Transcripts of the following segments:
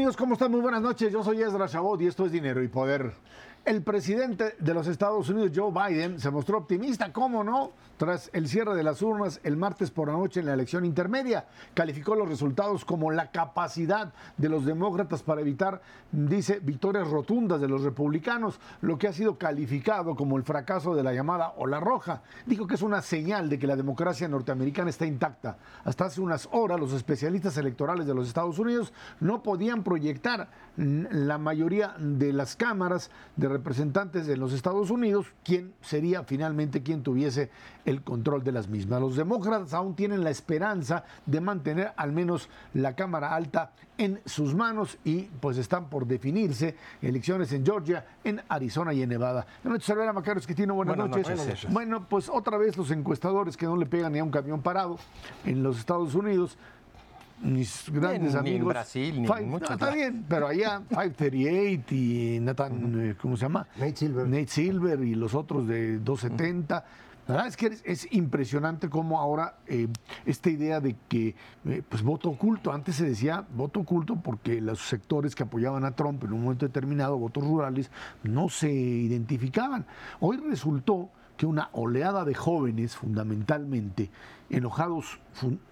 amigos? ¿Cómo están? Muy buenas noches. Yo soy Ezra Chabot y esto es Dinero y Poder. El presidente de los Estados Unidos, Joe Biden, se mostró optimista, ¿cómo no? Tras el cierre de las urnas el martes por la noche en la elección intermedia, calificó los resultados como la capacidad de los demócratas para evitar, dice, victorias rotundas de los republicanos, lo que ha sido calificado como el fracaso de la llamada ola roja. Dijo que es una señal de que la democracia norteamericana está intacta. Hasta hace unas horas los especialistas electorales de los Estados Unidos no podían proyectar la mayoría de las cámaras de representantes de los Estados Unidos, quién sería finalmente quien tuviese el control de las mismas. Los demócratas aún tienen la esperanza de mantener al menos la Cámara Alta en sus manos y pues están por definirse elecciones en Georgia, en Arizona y en Nevada. Buenas noches, Macario Esquitino, buenas, buenas noches. noches. Bueno, pues otra vez los encuestadores que no le pegan ni a un camión parado en los Estados Unidos mis grandes amigos. Ni en Brasil, ni en muchos. está bien, pero allá 538 y Nathan, ¿cómo se llama? Nate Silver. Nate Silver y los otros de 270. La verdad es que es, impresionante cómo ahora eh, esta idea de que, eh, pues voto oculto, antes se decía voto oculto porque los sectores que apoyaban a Trump en un momento determinado, votos rurales, no se identificaban. Hoy resultó que una oleada de jóvenes, fundamentalmente, enojados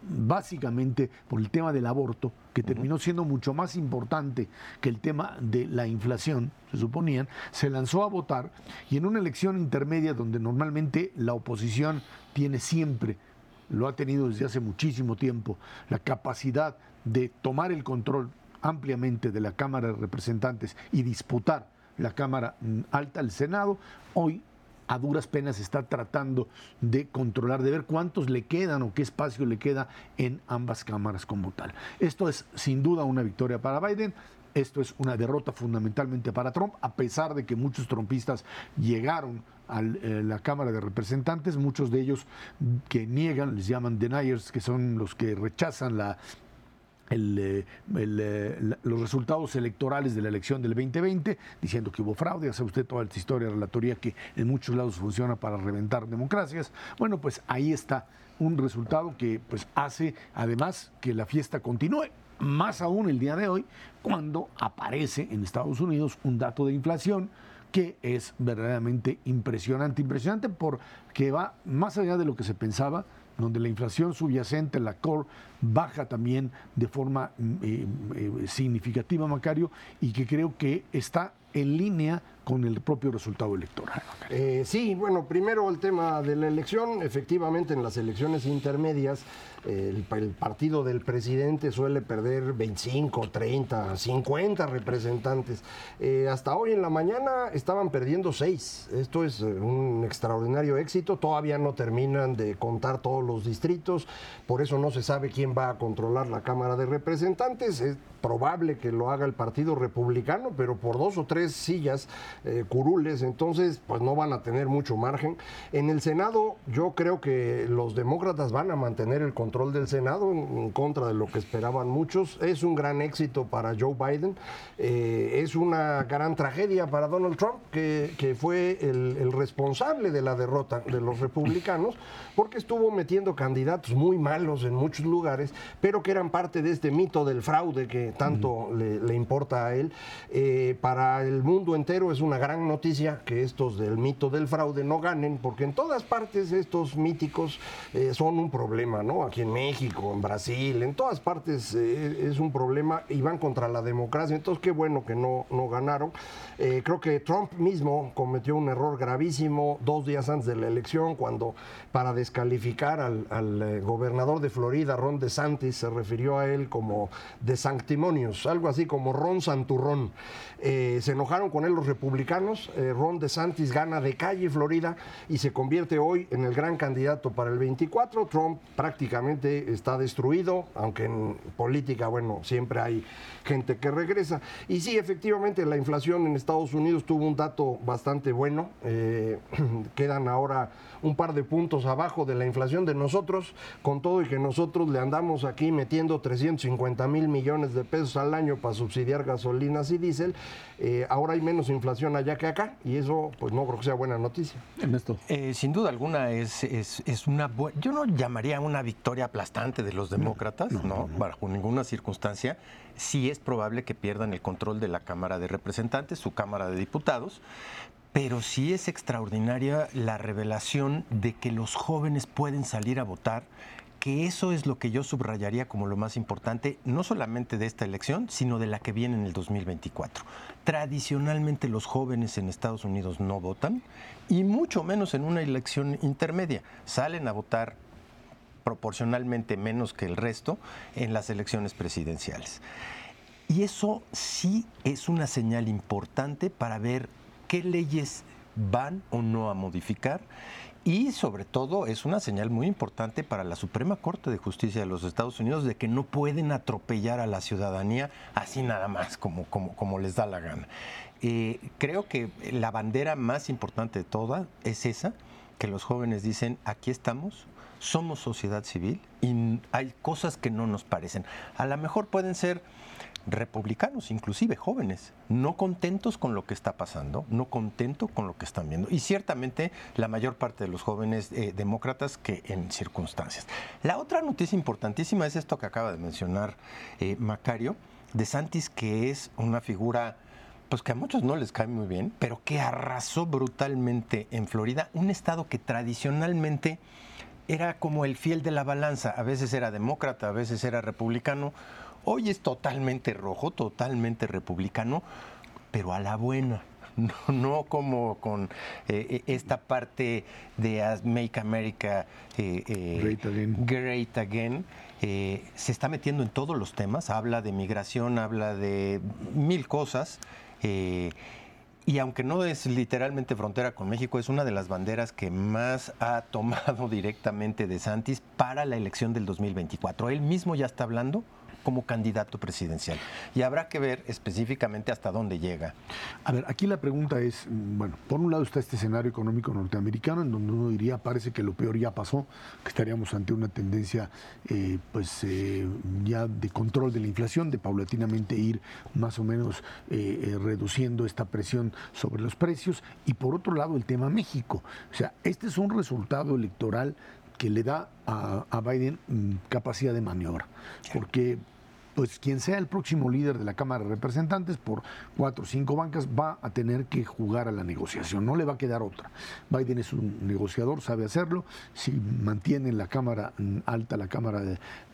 básicamente por el tema del aborto, que terminó siendo mucho más importante que el tema de la inflación, se suponían, se lanzó a votar y en una elección intermedia donde normalmente la oposición tiene siempre, lo ha tenido desde hace muchísimo tiempo, la capacidad de tomar el control ampliamente de la Cámara de Representantes y disputar la Cámara mm, Alta, el Senado, hoy a duras penas está tratando de controlar, de ver cuántos le quedan o qué espacio le queda en ambas cámaras como tal. Esto es sin duda una victoria para Biden. Esto es una derrota fundamentalmente para Trump, a pesar de que muchos trumpistas llegaron a eh, la Cámara de Representantes, muchos de ellos que niegan, les llaman deniers, que son los que rechazan la eh, eh, los resultados electorales de la elección del 2020, diciendo que hubo fraude, sabe usted toda esta historia, relatoría que en muchos lados funciona para reventar democracias. Bueno, pues ahí está un resultado que pues hace además que la fiesta continúe. Más aún el día de hoy, cuando aparece en Estados Unidos un dato de inflación que es verdaderamente impresionante, impresionante porque va más allá de lo que se pensaba, donde la inflación subyacente, la core, baja también de forma mm, eh, eh, significativa, Macario, y que creo que está en línea con el propio resultado electoral. Eh, sí, bueno, primero el tema de la elección. Efectivamente, en las elecciones intermedias, el, partido del presidente suele perder 25, 30, 50 representantes. Eh, hasta hoy en la mañana estaban perdiendo 6. Esto es eh, un extraordinario éxito. Todavía no terminan de contar todos los distritos. Por eso no se sabe quién va a controlar la Cámara de Representantes. Es probable que lo haga el Partido Republicano, pero por dos o tres sillas eh, curules. Entonces, pues no van a tener mucho margen. En el Senado, yo creo que los demócratas van a mantener el control del Senado en, contra de lo que esperaban muchos. Es un gran éxito para Joe Biden. Eh, es una gran tragedia para Donald Trump, que, fue el, responsable de la derrota de los republicanos, porque estuvo metiendo candidatos muy malos en muchos lugares, pero que eran parte de este mito del fraude que tanto le, importa a él. Eh, para el mundo entero es una gran noticia que estos del mito del fraude no ganen, porque en todas partes estos míticos eh, son un problema, ¿no? Aquí en México, en Brasil, en todas partes eh, es un problema y van contra la democracia. Entonces, qué bueno que no, no ganaron. Eh, creo que Trump mismo cometió un error gravísimo dos días antes de la elección, cuando para descalificar al, eh, gobernador de Florida, Ron DeSantis, se refirió a él como de sanctimonios, algo así como Ron Santurrón. se enojaron con él los republicanos. Ron DeSantis gana de calle Florida y se convierte hoy en el gran candidato para el 24. Trump prácticamente está destruido, aunque en política, bueno, siempre hay gente que regresa. Y sí, efectivamente, la inflación en Estados Unidos tuvo un dato bastante bueno. Eh, quedan ahora un par de puntos abajo de la inflación de nosotros, con todo y que nosotros le andamos aquí metiendo 350 mil millones de pesos al año para subsidiar gasolinas y diésel. Eh, ahora hay menos inflación población allá que acá, y eso pues no creo que sea buena noticia. Ernesto. Eh, sin duda alguna es, es, es una buena, yo no llamaría una victoria aplastante de los demócratas, no, bajo ninguna circunstancia. Sí es probable que pierdan el control de la Cámara de Representantes, su Cámara de Diputados, pero sí es extraordinaria la revelación de que los jóvenes pueden salir a votar que eso es lo que yo subrayaría como lo más importante, no solamente de esta elección, sino de la que viene en el 2024. Tradicionalmente los jóvenes en Estados Unidos no votan y mucho menos en una elección intermedia. Salen a votar proporcionalmente menos que el resto en las elecciones presidenciales. Y eso sí es una señal importante para ver qué leyes van o no a modificar y sobre todo es una señal muy importante para la Suprema Corte de Justicia de los Estados Unidos de que no pueden atropellar a la ciudadanía así nada más, como, como, les da la gana. Eh, creo que la bandera más importante de todas es esa, que los jóvenes dicen, aquí estamos, somos sociedad civil y hay cosas que no nos parecen. A lo mejor pueden ser republicanos, inclusive jóvenes, no contentos con lo que está pasando, no contentos con lo que están viendo. Y ciertamente la mayor parte de los jóvenes eh, demócratas que en circunstancias. La otra noticia importantísima es esto que acaba de mencionar eh, Macario, de Santis, que es una figura pues que a muchos no les cae muy bien, pero que arrasó brutalmente en Florida, un estado que tradicionalmente era como el fiel de la balanza, a veces era demócrata, a veces era republicano, Hoy es totalmente rojo, totalmente republicano, pero a la buena. No, como con eh, eh, esta parte de Make America eh, Great Again. se está metiendo en todos los temas, habla de migración, habla de mil cosas. y aunque no es literalmente frontera con México, es una de las banderas que más ha tomado directamente de Santis para la elección del 2024. Él mismo ya está hablando como candidato presidencial. Y habrá que ver específicamente hasta dónde llega. A ver, aquí la pregunta es, mm, bueno, por un lado está este escenario económico norteamericano, en donde uno diría, parece que lo peor ya pasó, que estaríamos ante una tendencia, eh, pues, eh, ya de control de la inflación, de paulatinamente ir más o menos eh, reduciendo esta presión sobre los precios. Y por otro lado, el tema México. O sea, este es un resultado electoral que le da a, Biden mm, capacidad de maniobra. Porque pues quien sea el próximo líder de la Cámara de Representantes por cuatro o cinco bancas va a tener que jugar a la negociación, no le va a quedar otra. Biden es un negociador, sabe hacerlo, si mantiene la Cámara mm, alta, la Cámara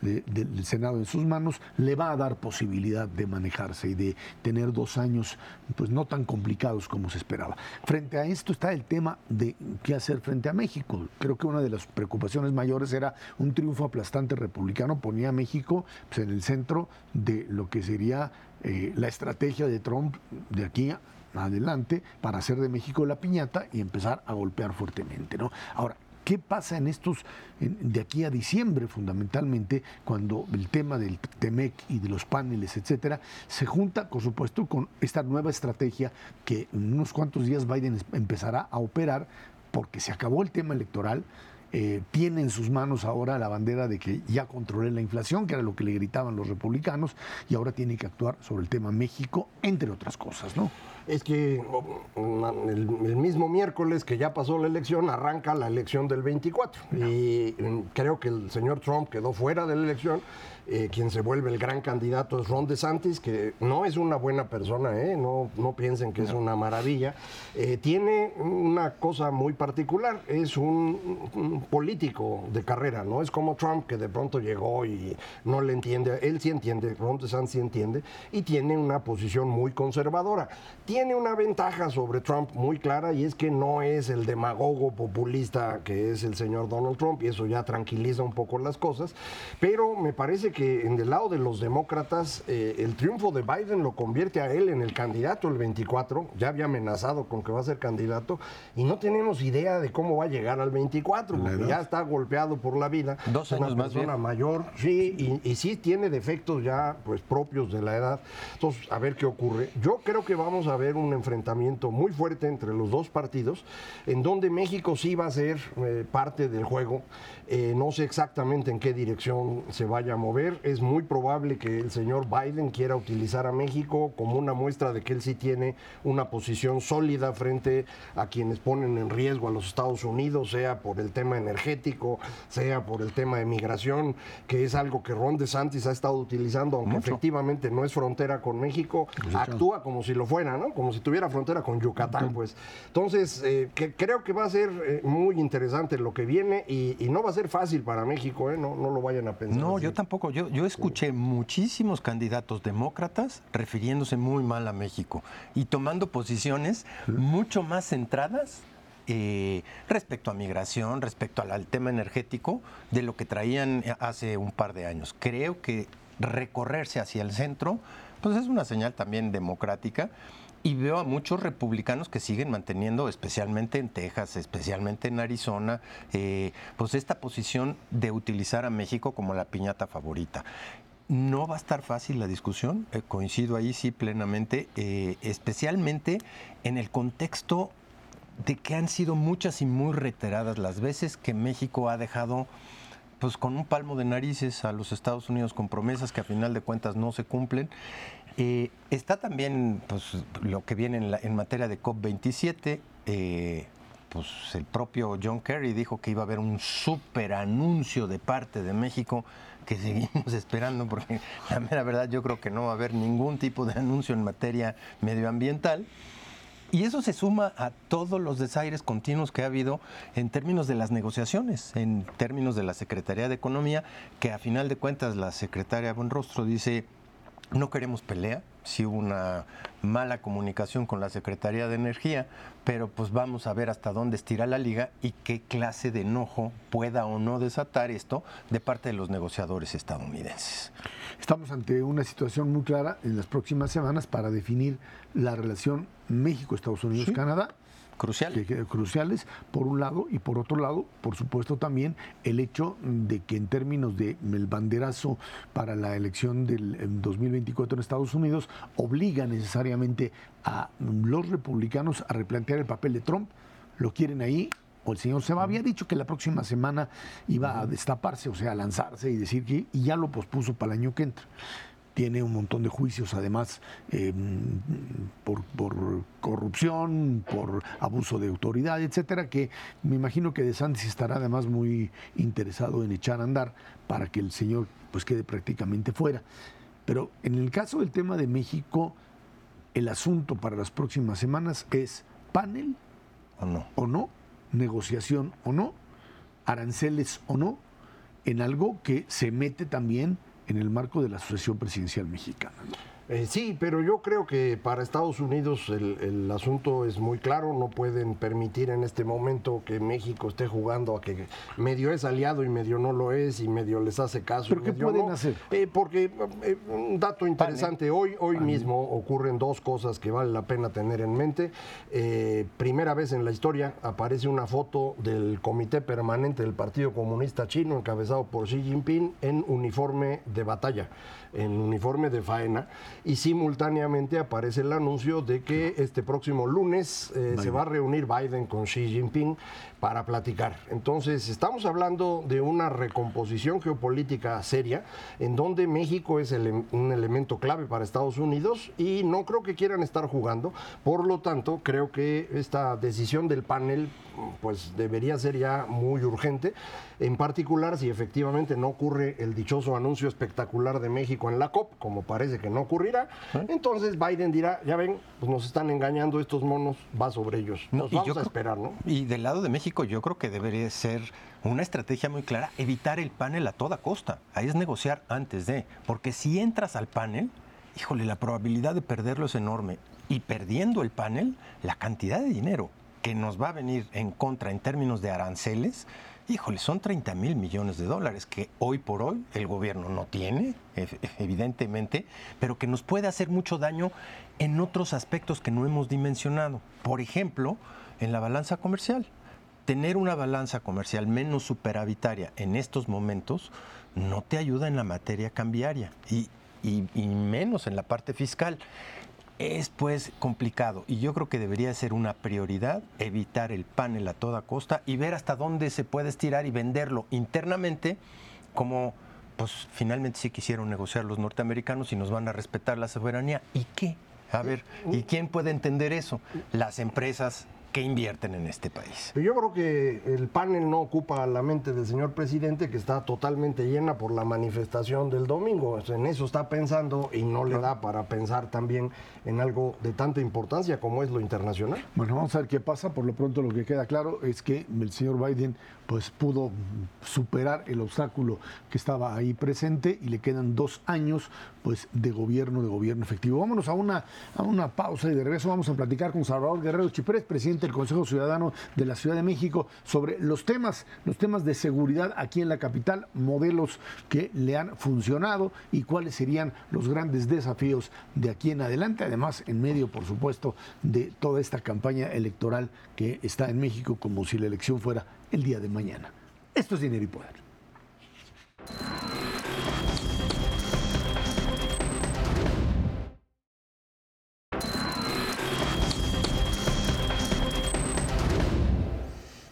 del Senado en sus manos, le va a dar posibilidad de manejarse y de tener dos años pues no tan complicados como se esperaba. Frente a esto está el tema de qué hacer frente a México. Creo que una de las preocupaciones mayores era un triunfo aplastante republicano, ponía a México pues, en el centro de lo que sería eh, la estrategia de Trump de aquí adelante para hacer de México la piñata y empezar a golpear fuertemente. ¿no? Ahora, ¿Qué pasa en estos, de aquí a diciembre fundamentalmente, cuando el tema del TEMEC y de los paneles, etcétera, se junta, por supuesto, con esta nueva estrategia que en unos cuantos días Biden empezará a operar porque se acabó el tema electoral, eh, tiene en sus manos ahora la bandera de que ya controlé la inflación, que era lo que le gritaban los republicanos, y ahora tiene que actuar sobre el tema México, entre otras cosas, ¿no? Es que el, mismo miércoles que ya pasó la elección, arranca la elección del 24. Y mm, creo que el señor Trump quedó fuera de la elección eh, quien se vuelve el gran candidato es Ron DeSantis, que no es una buena persona, ¿eh? no, no piensen que es una maravilla. Eh, tiene una cosa muy particular, es un, político de carrera, no es como Trump que de pronto llegó y no le entiende, él sí entiende, Ron DeSantis sí entiende, y tiene una posición muy conservadora. Tiene una ventaja sobre Trump muy clara y es que no es el demagogo populista que es el señor Donald Trump, y eso ya tranquiliza un poco las cosas, pero me parece que en el lado de los demócratas, eh, el triunfo de Biden lo convierte a él en el candidato el 24. Ya había amenazado con que va a ser candidato y no tenemos idea de cómo va a llegar al 24, porque ya está golpeado por la vida. Dos es años una más persona viejo. mayor, sí, y, y sí tiene defectos ya pues propios de la edad. Entonces, a ver qué ocurre. Yo creo que vamos a ver un enfrentamiento muy fuerte entre los dos partidos, en donde México sí va a ser eh, parte del juego. Eh, no sé exactamente en qué dirección se vaya a mover. Es muy probable que el señor Biden quiera utilizar a México como una muestra de que él sí tiene una posición sólida frente a quienes ponen en riesgo a los Estados Unidos, sea por el tema energético, sea por el tema de migración, que es algo que Ron DeSantis ha estado utilizando, aunque Mucho. efectivamente no es frontera con México, actúa como si lo fuera, ¿no? Como si tuviera frontera con Yucatán, pues. Entonces, eh, que creo que va a ser eh, muy interesante lo que viene y, y no va a ser fácil para México, ¿eh? No, no lo vayan a pensar. No, así. yo tampoco. Yo, yo escuché muchísimos candidatos demócratas refiriéndose muy mal a México y tomando posiciones mucho más centradas eh, respecto a migración, respecto al, al tema energético, de lo que traían eh, hace un par de años. Creo que recorrerse hacia el centro, pues es una señal también democrática. Y veo a muchos republicanos que siguen manteniendo, especialmente en Texas, especialmente en Arizona, eh, pues esta posición de utilizar a México como la piñata favorita. No va a estar fácil la discusión, eh, coincido ahí sí plenamente, eh, especialmente en el contexto de que han sido muchas y muy reiteradas las veces que México ha dejado pues con un palmo de narices a los Estados Unidos con promesas que a final de cuentas no se cumplen. Eh, está también pues, lo que viene en, la- materia de COP27. eh, pues el propio John Kerry dijo que iba a haber un super anuncio de parte de México que seguimos esperando porque la mera verdad yo creo que no va a haber ningún tipo de anuncio en materia medioambiental. Y eso se suma a todos los desaires continuos que ha habido en términos de las negociaciones, en términos de la Secretaría de Economía, que a final de cuentas la secretaria Buenrostro dice, no queremos pelea, sí hubo una mala comunicación con la Secretaría de Energía, pero pues vamos a ver hasta dónde estira la liga y qué clase de enojo pueda o no desatar esto de parte de los negociadores estadounidenses. Estamos ante una situación muy clara en las próximas semanas para definir la relación México-Estados Unidos-Canadá. Crucial. que- cruciales, por un lado, y por otro lado, por supuesto también el hecho de que en términos del banderazo para la elección del em, 2024 en Estados Unidos, obliga necesariamente a los republicanos a replantear el papel de Trump. Lo quieren ahí, o el señor Seba había dicho que la próxima semana iba a destaparse, o sea, a lanzarse y decir que, y ya lo pospuso para el año que entra tiene un montón de juicios, además, eh, por, por corrupción, por abuso de autoridad, etcétera, que me imagino que De Santis estará además muy interesado en echar a andar para que el señor pues quede prácticamente fuera. Pero en el caso del tema de México, el asunto para las próximas semanas es panel ¿O no? o no, negociación o no, aranceles o no, en algo que se mete también en el marco de la Asociación Presidencial Mexicana. Eh, sí, pero yo creo que para Estados Unidos el, el asunto es muy claro. No pueden permitir en este momento que México esté jugando a que medio es aliado y medio no lo es y medio les hace caso. ¿Pero y qué medio pueden no. hacer? Eh, porque eh, un dato interesante, hoy, hoy mismo ocurren dos cosas que vale la pena tener en mente. Eh, primera vez en la historia aparece una foto del Comité Permanente del Partido Comunista Chino, encabezado por Xi Jinping, en uniforme de batalla, en uniforme de faena, y simultáneamente aparece el anuncio de que este próximo lunes eh, se va a reunir Biden con Xi Jinping para platicar. Entonces, estamos hablando de una recomposición geopolítica seria, en donde México es ele- un elemento clave para Estados Unidos y no creo que quieran estar jugando. Por lo tanto, creo que esta decisión del panel pues debería ser ya muy urgente, en particular si efectivamente no ocurre el dichoso anuncio espectacular de México en la COP, como parece que no ocurrirá, entonces Biden dirá, ya ven, pues nos están engañando estos monos, va sobre ellos. No, Nos y vamos a esperar, ¿no? Y del lado de México yo creo que debería ser una estrategia muy clara, evitar el panel a toda costa. Ahí es negociar antes de, porque si entras al panel, híjole, la probabilidad de perderlo es enorme. Y perdiendo el panel, la cantidad de dinero que nos va a venir en contra en términos de aranceles, híjole, son 30 mil millones de dólares que hoy por hoy el gobierno no tiene, ev- evidentemente, pero que nos puede hacer mucho daño en otros aspectos que no hemos dimensionado. Por ejemplo, en la balanza comercial. Tener una balanza comercial menos superavitaria en estos momentos no te ayuda en la materia cambiaria y, menos en la parte fiscal. Es pues complicado y yo creo que debería ser una prioridad evitar el panel a toda costa y ver hasta dónde se puede estirar y venderlo internamente como pues finalmente sí quisieron negociar los norteamericanos y nos van a respetar la soberanía. ¿Y qué? A ver, ¿y quién puede entender eso? Las empresas que invierten en este país. Yo creo que el panel no ocupa la mente del señor presidente, que está totalmente llena por la manifestación del domingo. En eso está pensando y no le da para pensar también en algo de tanta importancia como es lo internacional. Bueno, vamos a ver qué pasa. Por lo pronto lo que queda claro es que el señor Biden pues pudo superar el obstáculo que estaba ahí presente y le quedan dos años pues de gobierno, de gobierno efectivo. Vámonos a una, a una pausa y de regreso vamos a platicar con Salvador Guerrero Chiprés, presidente del Consejo Ciudadano de la Ciudad de México, sobre los temas, los temas de seguridad aquí en la capital, modelos que le han funcionado y cuáles serían los grandes desafíos de aquí en adelante, además en medio, por supuesto, de toda esta campaña electoral que está en México como si la elección fuera el día de mañana. Esto es Dinero y Poder.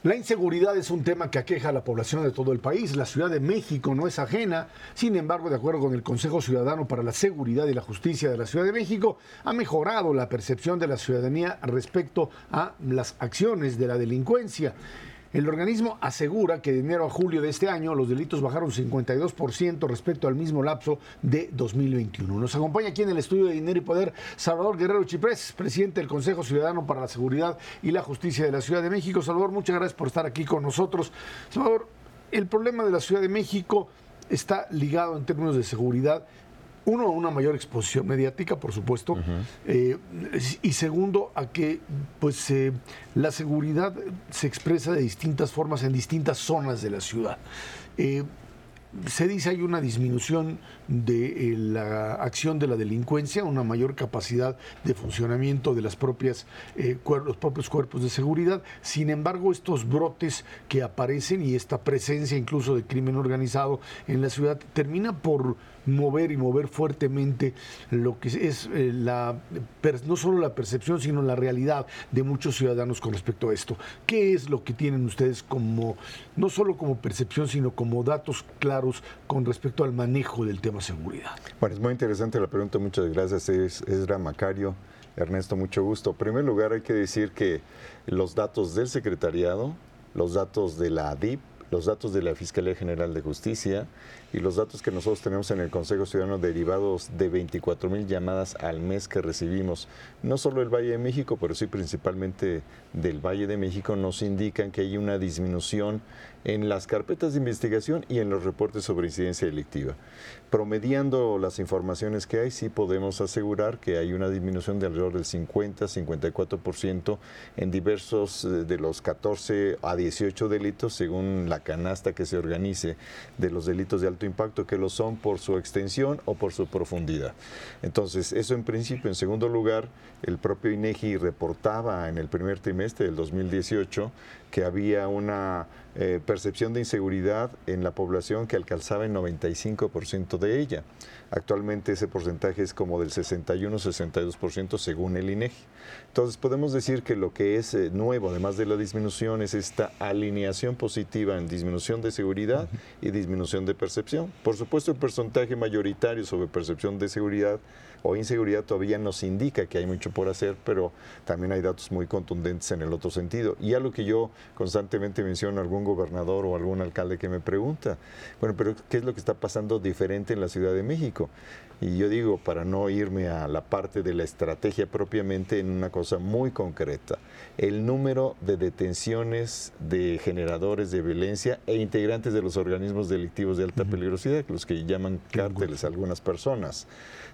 La inseguridad es un tema que aqueja a la población de todo el país. La Ciudad de México no es ajena. Sin embargo, de acuerdo con el Consejo Ciudadano para la Seguridad y la Justicia de la Ciudad de México, ha mejorado la percepción de la ciudadanía respecto a las acciones de la delincuencia. El organismo asegura que de enero a julio de este año los delitos bajaron 52% respecto al mismo lapso de 2021. Nos acompaña aquí en el estudio de Dinero y Poder Salvador Guerrero Chiprés, presidente del Consejo Ciudadano para la Seguridad y la Justicia de la Ciudad de México. Salvador, muchas gracias por estar aquí con nosotros. Salvador, el problema de la Ciudad de México está ligado en términos de seguridad uno, una mayor exposición mediática, por supuesto, eh, y segundo, a que pues eh, la seguridad se expresa de distintas formas en distintas zonas de la ciudad. Eh, se dice hay una disminución de la acción de la delincuencia, una mayor capacidad de funcionamiento de las propias, los propios cuerpos de seguridad. Sin embargo, estos brotes que aparecen y esta presencia incluso de crimen organizado en la ciudad termina por mover y mover fuertemente lo que es eh, la no solo la percepción, sino la realidad de muchos ciudadanos con respecto a esto. ¿Qué es lo que tienen ustedes como, no solo como percepción, sino como datos claros con respecto al manejo del tema seguridad? Bueno, es muy interesante la pregunta, muchas gracias, es Esra Macario. Ernesto, mucho gusto. En primer lugar, hay que decir que los datos del secretariado, los datos de la ADIP, los datos de la Fiscalía General de Justicia y los datos que nosotros tenemos en el Consejo Ciudadano derivados de 24 mil llamadas al mes que recibimos, no solo del Valle de México, pero sí principalmente del Valle de México, nos indican que hay una disminución en las carpetas de investigación y en los reportes sobre incidencia delictiva. Promediando las informaciones que hay, sí podemos asegurar que hay una disminución de alrededor del 50-54% en diversos eh, de los 14 a 18 delitos, según la canasta que se organice de los delitos de alto impacto que lo son por su extensión o por su profundidad. Entonces, eso en principio. En segundo lugar, el propio INEGI reportaba en el primer trimestre del 2018 que había una eh, percepción de inseguridad en la población que alcanzaba el 95% de ella. Actualmente ese porcentaje es como del 61-62% según el INEGI. Entonces podemos decir que lo que es eh, nuevo, además de la disminución, es esta alineación positiva en disminución de seguridad y disminución de percepción. Por supuesto, el porcentaje mayoritario sobre percepción de seguridad o inseguridad todavía nos indica que hay mucho por hacer, pero también hay datos muy contundentes en el otro sentido. Y a lo que yo constantemente menciono a algún gobernador o algún alcalde que me pregunta, bueno, pero ¿qué es lo que está pasando diferente en la Ciudad de México? Y yo digo, para no irme a la parte de la estrategia propiamente, en una cosa muy concreta, el número de detenciones de generadores de violencia e integrantes de los organismos delictivos de alta peligrosidad, los que llaman cárteles algunas personas.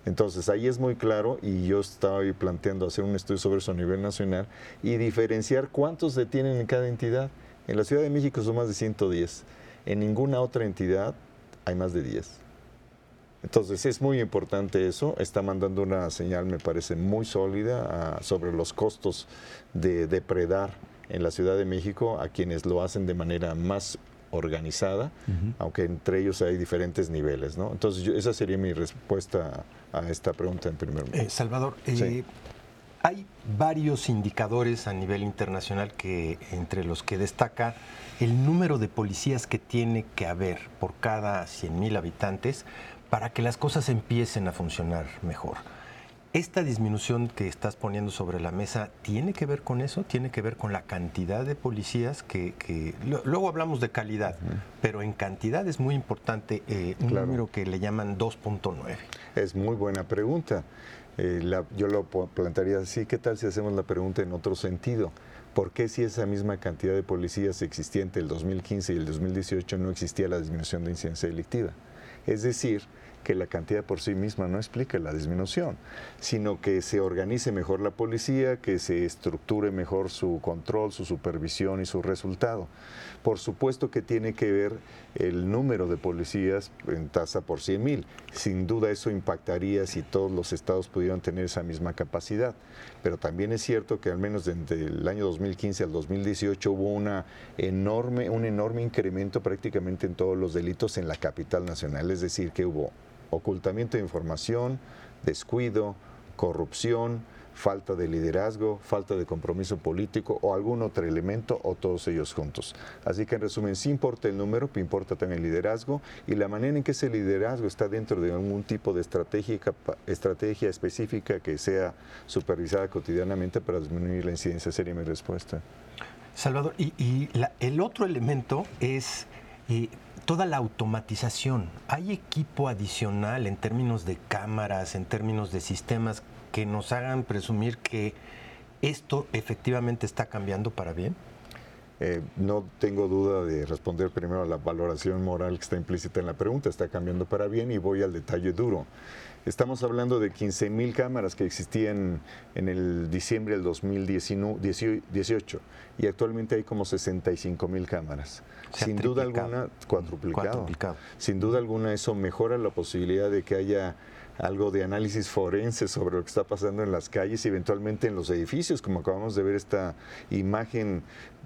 Entonces ahí es muy claro y yo estaba planteando hacer un estudio sobre eso a nivel nacional y diferenciar cuántos detienen en cada entidad. En la Ciudad de México son más de 110. En ninguna otra entidad hay más de 10. Entonces es muy importante eso, está mandando una señal, me parece, muy sólida ah, sobre los costos de depredar en la Ciudad de México a quienes lo hacen de manera más organizada, aunque entre ellos hay diferentes niveles. ¿no? Entonces, esa sería mi respuesta a esta pregunta en primer lugar. Eh, Salvador, eh, hay varios indicadores a nivel internacional que entre los que destaca el número de policías que tiene que haber por cada 100.000 habitantes para que las cosas empiecen a funcionar mejor. ¿Esta disminución que estás poniendo sobre la mesa tiene que ver con eso? ¿Tiene que ver con la cantidad de policías que... luego hablamos de calidad, pero en cantidad es muy importante eh, un número que le llaman 2.9. Es muy buena pregunta. Eh, yo lo plantearía así, ¿qué tal si hacemos la pregunta en otro sentido? ¿Por qué si esa misma cantidad de policías existía entre el 2015 y el 2018 no existía la disminución de incidencia delictiva? Es decir, que la cantidad por sí misma no explica la disminución, sino que se organice mejor la policía, que se estructure mejor su control, su supervisión y su resultado. Por supuesto que tiene que ver el número de policías en tasa por 100 mil. Sin duda eso impactaría si todos los estados pudieran tener esa misma capacidad. Pero también es cierto que al menos desde el año 2015 al 2018 hubo una enorme, un enorme incremento prácticamente en todos los delitos en la capital nacional. Es decir, que hubo ocultamiento de información, descuido, corrupción, falta de liderazgo, falta de compromiso político o algún otro elemento o todos ellos juntos. Así que en resumen, sí importa el número, pero importa también el liderazgo y la manera en que ese liderazgo está dentro de algún tipo de estrategia, estrategia específica que sea supervisada cotidianamente para disminuir la incidencia. Sería mi respuesta. Salvador, y, el otro elemento es... Eh, toda la automatización. ¿Hay equipo adicional en términos de cámaras, en términos de sistemas que nos hagan presumir que esto efectivamente está cambiando para bien? Eh, no tengo duda de responder primero a la valoración moral que está implícita en la pregunta. Está cambiando para bien y voy al detalle duro. Estamos hablando de 15 mil cámaras que existían en el diciembre del 2018 y actualmente hay como 65 mil cámaras. Sin duda alguna, cuadruplicado. Sin duda alguna eso mejora la posibilidad de que haya algo de análisis forense sobre lo que está pasando en las calles y eventualmente en los edificios, como acabamos de ver esta imagen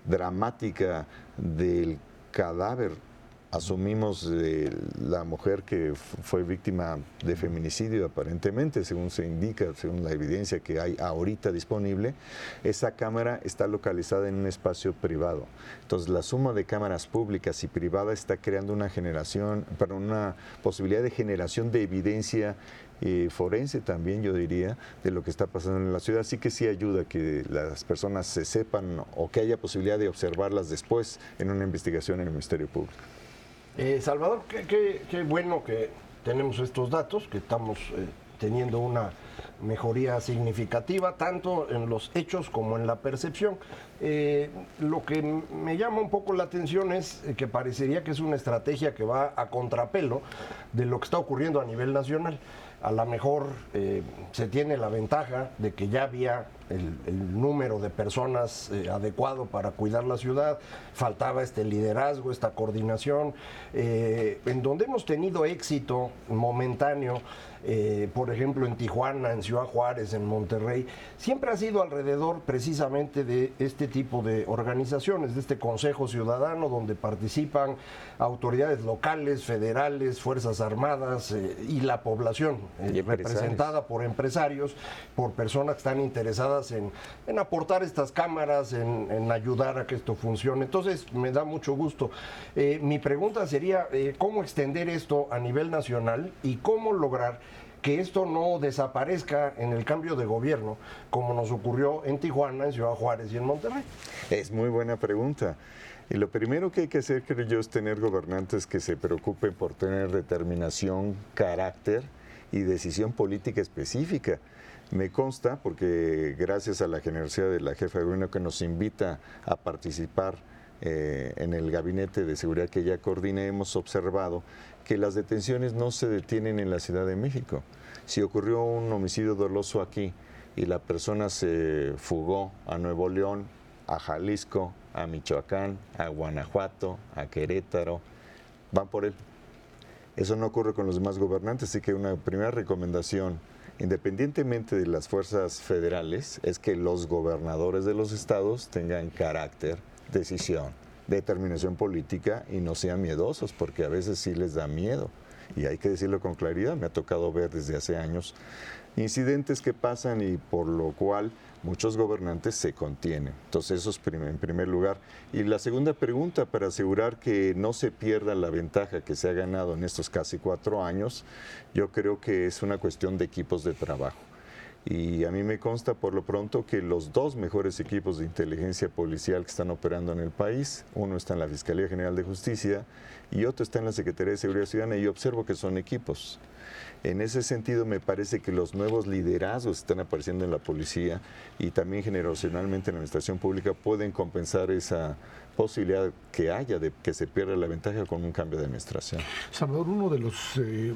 dramática del cadáver asumimos de la mujer que fue víctima de feminicidio aparentemente, según se indica, según la evidencia que hay ahorita disponible, esa cámara está localizada en un espacio privado. Entonces la suma de cámaras públicas y privadas está creando una generación, para una posibilidad de generación de evidencia eh, forense también, yo diría, de lo que está pasando en la ciudad. Así que sí ayuda que las personas se sepan o que haya posibilidad de observarlas después en una investigación en el Ministerio Público. Eh, Salvador, qué, bueno que tenemos estos datos, que estamos eh, teniendo una mejoría significativa, tanto en los hechos como en la percepción. Eh, lo que me llama un poco la atención es que parecería que es una estrategia que va a contrapelo de lo que está ocurriendo a nivel nacional a lo mejor se tiene la ventaja de que ya había el, número de personas eh, adecuado para cuidar la ciudad, faltaba este liderazgo, esta coordinación, eh, en donde hemos tenido éxito momentáneo eh, por ejemplo en Tijuana, en Ciudad Juárez, en Monterrey, siempre ha sido alrededor precisamente de este tipo de organizaciones, de este Consejo Ciudadano, donde participan autoridades locales, federales, Fuerzas Armadas y la población, representada por empresarios, por personas que están interesadas en, aportar estas cámaras, en, ayudar a que esto funcione. Entonces, me da mucho gusto. mi pregunta sería, ¿cómo extender esto a nivel nacional y cómo lograr que esto no desaparezca en el cambio de gobierno, como nos ocurrió en Tijuana, en Ciudad Juárez y en Monterrey? Es muy buena pregunta. Y lo primero que hay que hacer, creo yo, es tener gobernantes que se preocupen por tener determinación, carácter y decisión política específica. Me consta, porque gracias a la generosidad de la jefa de gobierno que nos invita a participar eh, en el gabinete de seguridad que ella coordina, hemos observado que las detenciones no se detienen en la Ciudad de México. Si ocurrió un homicidio doloso aquí y la persona se fugó a Nuevo León, a Jalisco, a Michoacán, a Guanajuato, a Querétaro, van por él. Eso no ocurre con los demás gobernantes, así que una primera recomendación independientemente de las fuerzas federales, es que los gobernadores de los estados tengan carácter, decisión, determinación política y no sean miedosos, porque a veces sí les da miedo. Y hay que decirlo con claridad, me ha tocado ver desde hace años incidentes que pasan y por lo cual muchos gobernantes se contienen. Entonces eso es en primer lugar. Y la segunda pregunta, para asegurar que no se pierda la ventaja que se ha ganado en estos casi cuatro años, yo creo que es una cuestión de equipos de trabajo. Y a mí me consta por lo pronto que los dos mejores equipos de inteligencia policial que están operando en el país, uno está en la Fiscalía General de Justicia y otro está en la Secretaría de Seguridad Ciudadana y observo que son equipos. En ese sentido, me parece que los nuevos liderazgos están apareciendo en la policía y también generacionalmente en la administración pública pueden compensar esa posibilidad que haya de que se pierda la ventaja con un cambio de administración. Salvador, uno de los eh, eh,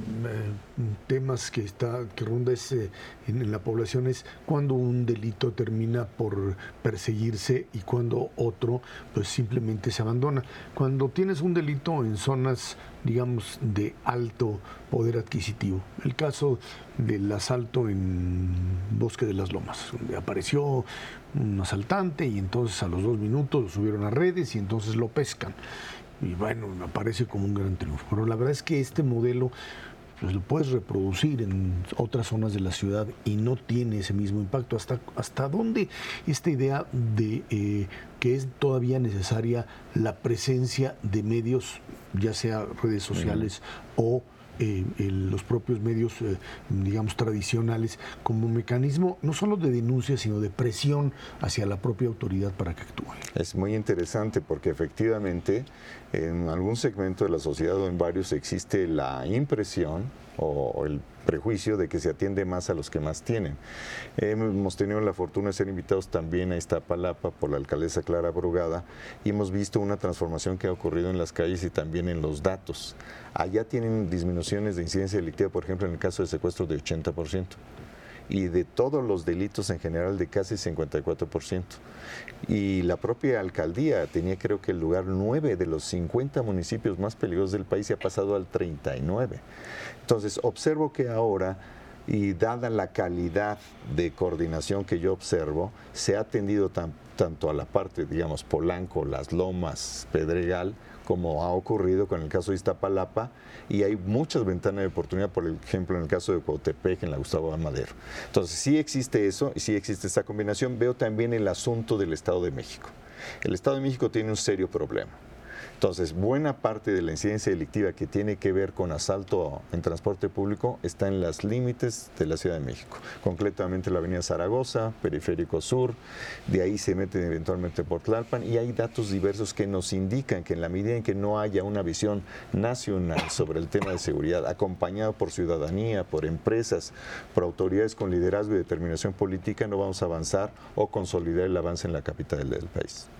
temas que está que ronda eh, en, la población es cuando un delito termina por perseguirse y cuando otro pues simplemente se abandona. Cuando tienes un delito en zonas digamos de alto poder adquisitivo, el caso del asalto en Bosque de las Lomas, donde apareció un asaltante y entonces a los dos minutos lo subieron a redes y entonces lo pescan. Y bueno, me parece como un gran triunfo. Pero la verdad es que este modelo pues, lo puedes reproducir en otras zonas de la ciudad y no tiene ese mismo impacto. ¿Hasta, hasta dónde esta idea de eh, que es todavía necesaria la presencia de medios, ya sea redes sociales o eh, los propios medios, eh, digamos, tradicionales, como mecanismo no solo de denuncia, sino de presión hacia la propia autoridad para que actúe. Es muy interesante porque efectivamente en algún segmento de la sociedad o en varios existe la impresión o el prejuicio de que se atiende más a los que más tienen. Hemos tenido la fortuna de ser invitados también a Iztapalapa por la alcaldesa Clara Brugada y hemos visto una transformación que ha ocurrido en las calles y también en los datos. Allá tienen disminuciones de incidencia delictiva, por ejemplo, en el caso de secuestro de 80% y de todos los delitos en general de casi 54%. Y la propia alcaldía tenía creo que el lugar 9 de los 50 municipios más peligrosos del país y ha pasado al 39. Entonces, observo que ahora y dada la calidad de coordinación que yo observo, se ha atendido tanto a la parte, digamos, Polanco, Las Lomas, Pedregal, como ha ocurrido con el caso de Iztapalapa, y hay muchas ventanas de oportunidad, por ejemplo, en el caso de Cotepec, en la Gustavo Amadero. Entonces, sí existe eso, y sí existe esta combinación. Veo también el asunto del Estado de México. El Estado de México tiene un serio problema. Entonces, buena parte de la incidencia delictiva que tiene que ver con asalto en transporte público está en los límites de la Ciudad de México, concretamente la Avenida Zaragoza, Periférico Sur, de ahí se meten eventualmente por Tlalpan y hay datos diversos que nos indican que en la medida en que no haya una visión nacional sobre el tema de seguridad, acompañado por ciudadanía, por empresas, por autoridades con liderazgo y determinación política, no vamos a avanzar o consolidar el avance en la capital del país.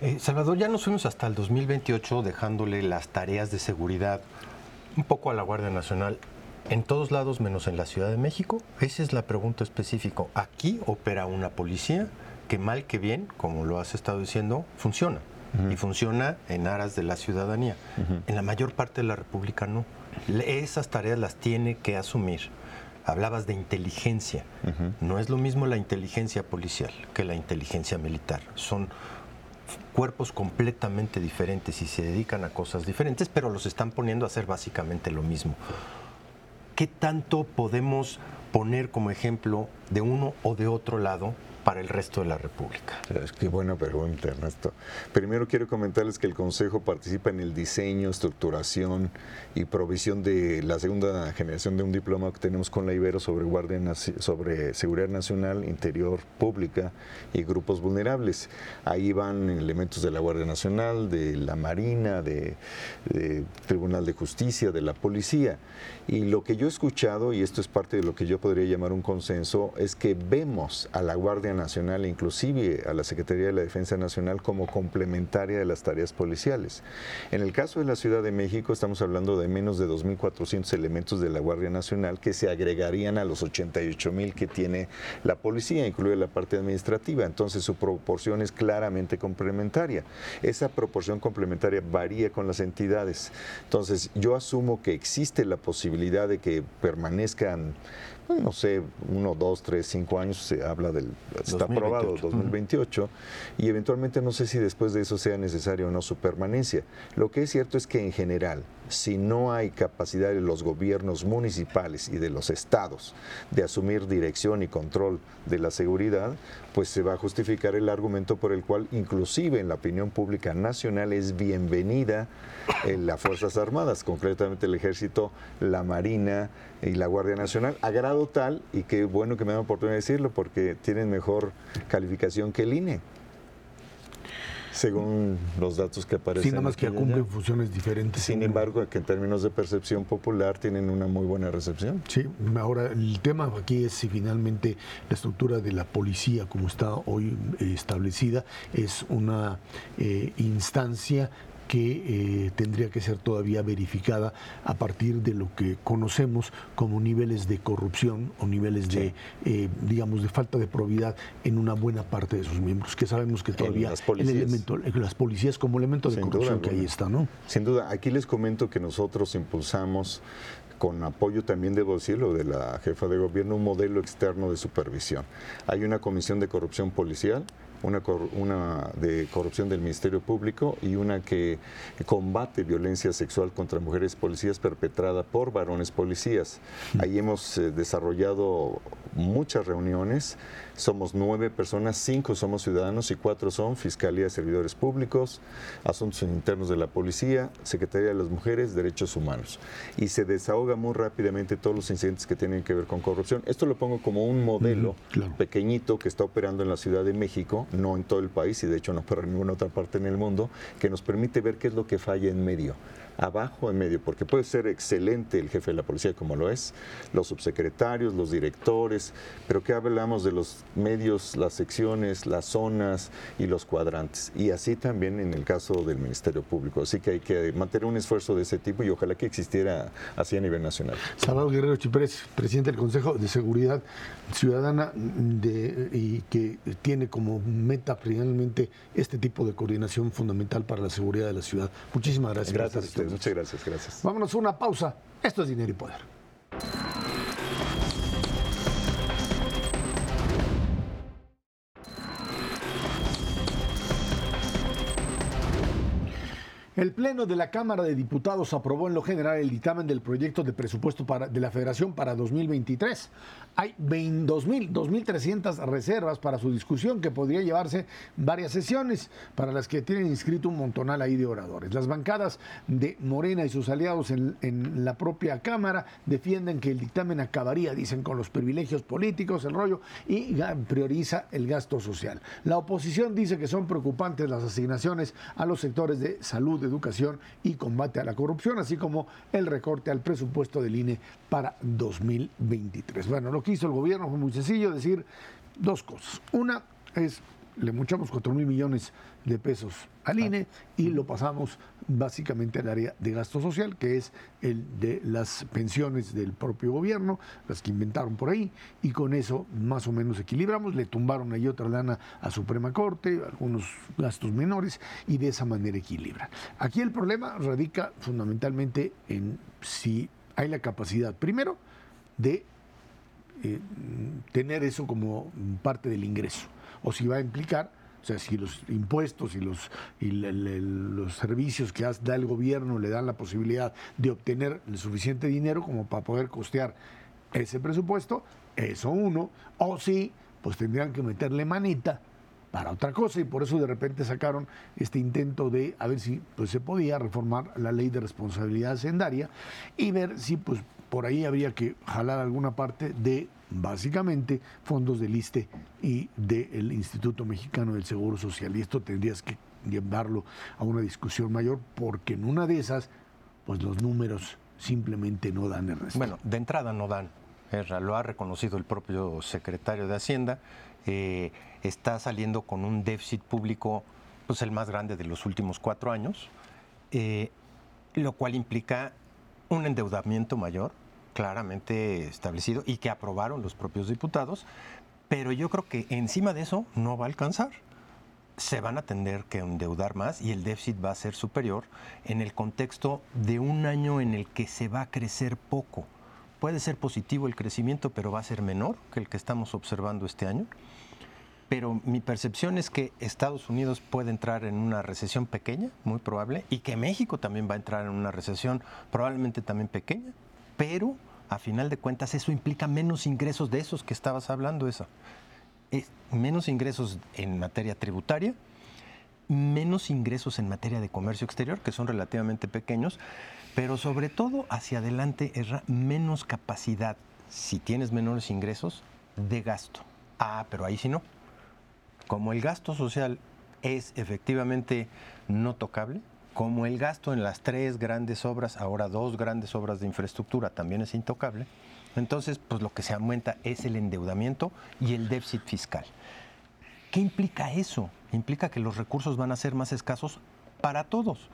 Eh, Salvador, ya nos fuimos hasta el 2028 dejándole las tareas de seguridad un poco a la Guardia Nacional en todos lados menos en la Ciudad de México. Esa es la pregunta específica. Aquí opera una policía que mal que bien, como lo has estado diciendo, funciona. Y funciona en aras de la ciudadanía. En la mayor parte de la República no. Esas tareas las tiene que asumir. Hablabas de inteligencia. No es lo mismo la inteligencia policial que la inteligencia militar. Son cuerpos completamente diferentes y se dedican a cosas diferentes, pero los están poniendo a hacer básicamente lo mismo. ¿Qué tanto podemos poner como ejemplo de uno o de otro lado para el resto de la República? Qué buena pregunta, Ernesto. Primero quiero comentarles que el Consejo participa en el diseño, estructuración y provisión de la segunda generación de un diploma que tenemos con la Ibero sobre, guardia, sobre seguridad nacional, interior, pública y grupos vulnerables. Ahí van elementos de la Guardia Nacional, de la Marina, de, de Tribunal de Justicia, de la Policía. Y lo que yo he escuchado, y esto es parte de lo que yo podría llamar un consenso, es que vemos a la Guardia Nacional, inclusive a la Secretaría de la Defensa Nacional, como complementaria de las tareas policiales. En el caso de la Ciudad de México, estamos hablando de menos de 2.400 elementos de la Guardia Nacional que se agregarían a los 88.000 que tiene la policía, incluida la parte administrativa. Entonces, su proporción es claramente complementaria. Esa proporción complementaria varía con las entidades. Entonces, yo asumo que existe la posibilidad de que permanezcan no sé, uno, dos, tres, cinco años, se habla del, está aprobado 2028, y eventualmente no sé si después de eso sea necesario o no su permanencia. Lo que es cierto es que en general, si no hay capacidad de los gobiernos municipales y de los estados de asumir dirección y control de la seguridad, pues se va a justificar el argumento por el cual inclusive en la opinión pública nacional es bienvenida en las Fuerzas Armadas, concretamente el Ejército, la Marina y la Guardia Nacional, a grado tal, y qué bueno que me dan oportunidad de decirlo, porque tienen mejor calificación que el INE según los datos que aparecen. Sí, nada más que cumplen funciones diferentes. Sin embargo, que en términos de percepción popular tienen una muy buena recepción. Sí, ahora el tema aquí es si finalmente la estructura de la policía, como está hoy eh, establecida, es una eh, instancia que eh, tendría que ser todavía verificada a partir de lo que conocemos como niveles de corrupción o niveles de, eh, digamos, de falta de probidad en una buena parte de sus miembros, que sabemos que todavía el elemento, las policías como elemento de corrupción que ahí está, ¿no? Sin duda, aquí les comento que nosotros impulsamos con apoyo también, debo decirlo, de la jefa de gobierno, un modelo externo de supervisión. Hay una comisión de corrupción policial una, una de corrupción del Ministerio Público y una que combate violencia sexual contra mujeres policías perpetrada por varones policías. Ahí hemos eh, desarrollado muchas reuniones somos nueve personas, cinco somos ciudadanos y cuatro son Fiscalía de Servidores Públicos, Asuntos Internos de la Policía, Secretaría de las Mujeres, Derechos Humanos. Y se desahoga muy rápidamente todos los incidentes que tienen que ver con corrupción. Esto lo pongo como un modelo pequeñito que está operando en la Ciudad de México, no en todo el país y de hecho no para ninguna otra parte en el mundo, que nos permite ver qué es lo que falla en medio abajo en medio, porque puede ser excelente el jefe de la policía como lo es, los subsecretarios, los directores, pero ¿qué hablamos de los medios, las secciones, las zonas y los cuadrantes? Y así también en el caso del Ministerio Público. Así que hay que mantener un esfuerzo de ese tipo y ojalá que existiera así a nivel nacional. Salvador Guerrero Chiprés, presidente del Consejo de Seguridad Ciudadana de, y que tiene como meta finalmente este tipo de coordinación fundamental para la seguridad de la ciudad. Muchísimas gracias. Gracias Muchas gracias, gracias. Vámonos a una pausa. Esto es Dinero y Poder. El Pleno de la Cámara de Diputados aprobó en lo general el dictamen del proyecto de presupuesto de la Federación para 2023. Hay 22.000, 2.300 reservas para su discusión que podría llevarse varias sesiones para las que tienen inscrito un montonal ahí de oradores. Las bancadas de Morena y sus aliados en, en la propia Cámara defienden que el dictamen acabaría, dicen, con los privilegios políticos, el rollo, y prioriza el gasto social. La oposición dice que son preocupantes las asignaciones a los sectores de salud, educación y combate a la corrupción, así como el recorte al presupuesto del INE para 2023. Bueno, lo que hizo el gobierno fue muy sencillo, decir dos cosas. Una es, le muchamos 4 mil millones de pesos al INE y lo pasamos básicamente al área de gasto social, que es el de las pensiones del propio gobierno, las que inventaron por ahí, y con eso más o menos equilibramos, le tumbaron ahí otra lana a Suprema Corte, algunos gastos menores, y de esa manera equilibran. Aquí el problema radica fundamentalmente en si hay la capacidad, primero, de eh, tener eso como parte del ingreso, o si va a implicar o sea, si los impuestos y los, y los servicios que da el gobierno le dan la posibilidad de obtener el suficiente dinero como para poder costear ese presupuesto, eso uno, o si pues tendrían que meterle manita para otra cosa y por eso de repente sacaron este intento de a ver si pues se podía reformar la ley de responsabilidad hacendaria y ver si pues por ahí habría que jalar alguna parte de básicamente fondos del ISTE y del Instituto Mexicano del Seguro Social. Y esto tendrías que llevarlo a una discusión mayor porque en una de esas, pues los números simplemente no dan el resto. Bueno, de entrada no dan. lo ha reconocido el propio secretario de Hacienda. Eh, está saliendo con un déficit público, pues el más grande de los últimos cuatro años, eh, lo cual implica un endeudamiento mayor, claramente establecido y que aprobaron los propios diputados, pero yo creo que encima de eso no va a alcanzar. Se van a tener que endeudar más y el déficit va a ser superior en el contexto de un año en el que se va a crecer poco puede ser positivo el crecimiento, pero va a ser menor que el que estamos observando este año. Pero mi percepción es que Estados Unidos puede entrar en una recesión pequeña, muy probable, y que México también va a entrar en una recesión probablemente también pequeña, pero a final de cuentas eso implica menos ingresos de esos que estabas hablando, esa. menos ingresos en materia tributaria, menos ingresos en materia de comercio exterior, que son relativamente pequeños, pero sobre todo hacia adelante es menos capacidad, si tienes menores ingresos, de gasto. Ah, pero ahí sí no. Como el gasto social es efectivamente no tocable, como el gasto en las tres grandes obras, ahora dos grandes obras de infraestructura también es intocable, entonces pues lo que se aumenta es el endeudamiento y el déficit fiscal. ¿Qué implica eso? Implica que los recursos van a ser más escasos para todos,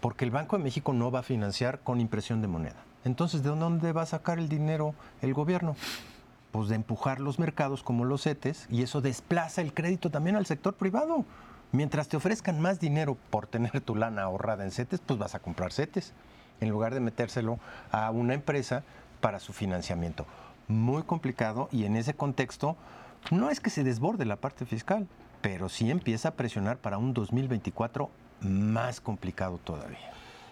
porque el Banco de México no va a financiar con impresión de moneda. Entonces, ¿de dónde va a sacar el dinero el gobierno? Pues de empujar los mercados como los CETES y eso desplaza el crédito también al sector privado. Mientras te ofrezcan más dinero por tener tu lana ahorrada en CETES, pues vas a comprar CETES, en lugar de metérselo a una empresa para su financiamiento. Muy complicado y en ese contexto no es que se desborde la parte fiscal, pero sí empieza a presionar para un 2024 más complicado todavía.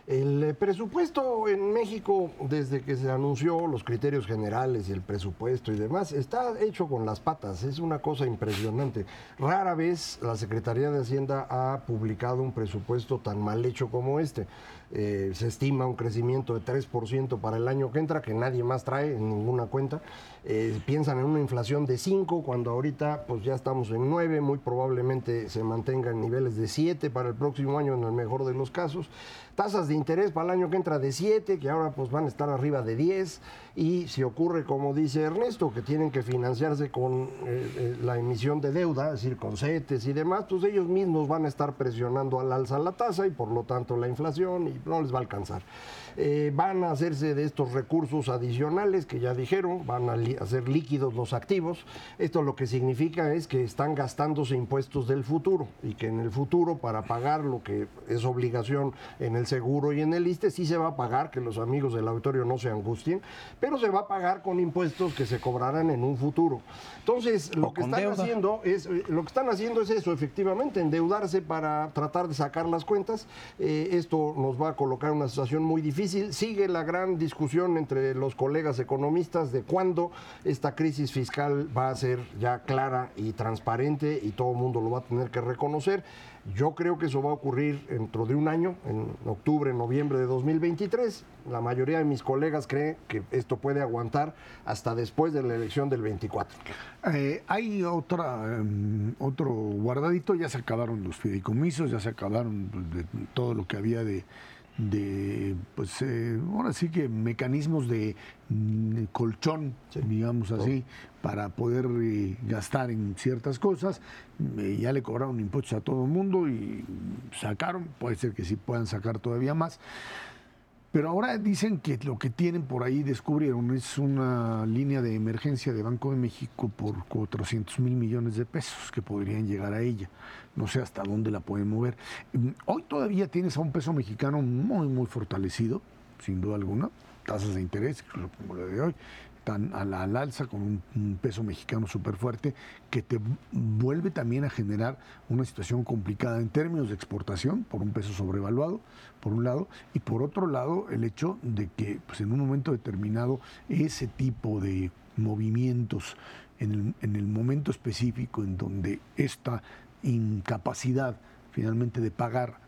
El eh, presupuesto en México, desde que se anunció los criterios generales y el presupuesto y demás, está hecho con las patas. Es una cosa impresionante. Rara vez la Secretaría de Hacienda ha publicado un presupuesto tan mal hecho como este. Eh, se estima un crecimiento de 3% para el año que entra, que nadie más trae en ninguna cuenta. Eh, piensan en una inflación de 5, cuando ahorita pues ya estamos en 9, muy probablemente se mantenga en niveles de 7 para el próximo año en el mejor de los casos. Tasas de interés para el año que entra de 7, que ahora pues van a estar arriba de 10. Y si ocurre, como dice Ernesto, que tienen que financiarse con eh, eh, la emisión de deuda, es decir, con CETES y demás, pues ellos mismos van a estar presionando al alza la tasa y por lo tanto la inflación y no les va a alcanzar. Eh, van a hacerse de estos recursos adicionales que ya dijeron, van a hacer líquidos los activos. Esto lo que significa es que están gastándose impuestos del futuro y que en el futuro para pagar lo que es obligación en el seguro y en el ISTE sí se va a pagar, que los amigos del auditorio no se angustien, pero se va a pagar con impuestos que se cobrarán en un futuro. Entonces, lo que están haciendo es eh, lo que están haciendo es eso, efectivamente, endeudarse para tratar de sacar las cuentas. Eh, esto nos va a colocar en una situación muy difícil Sigue la gran discusión entre los colegas economistas de cuándo esta crisis fiscal va a ser ya clara y transparente y todo el mundo lo va a tener que reconocer. Yo creo que eso va a ocurrir dentro de un año, en octubre, noviembre de 2023. La mayoría de mis colegas creen que esto puede aguantar hasta después de la elección del 24. Eh, hay otra, em, otro guardadito, ya se acabaron los fideicomisos, ya se acabaron pues, de todo lo que había de de, pues eh, ahora sí que mecanismos de mm, colchón, digamos así, para poder eh, gastar en ciertas cosas. Eh, ya le cobraron impuestos a todo el mundo y sacaron, puede ser que sí puedan sacar todavía más. Pero ahora dicen que lo que tienen por ahí descubrieron es una línea de emergencia de Banco de México por 400 mil millones de pesos que podrían llegar a ella. No sé hasta dónde la pueden mover. Mm, hoy todavía tienes a un peso mexicano muy, muy fortalecido, sin duda alguna. Tasas de interés, como lo de hoy, están a la, al alza con un, peso mexicano súper fuerte que te vuelve también a generar una situación complicada en términos de exportación por un peso sobrevaluado, por un lado, y por otro lado el hecho de que pues, en un momento determinado ese tipo de movimientos en el, en el momento específico en donde esta incapacidad finalmente de pagar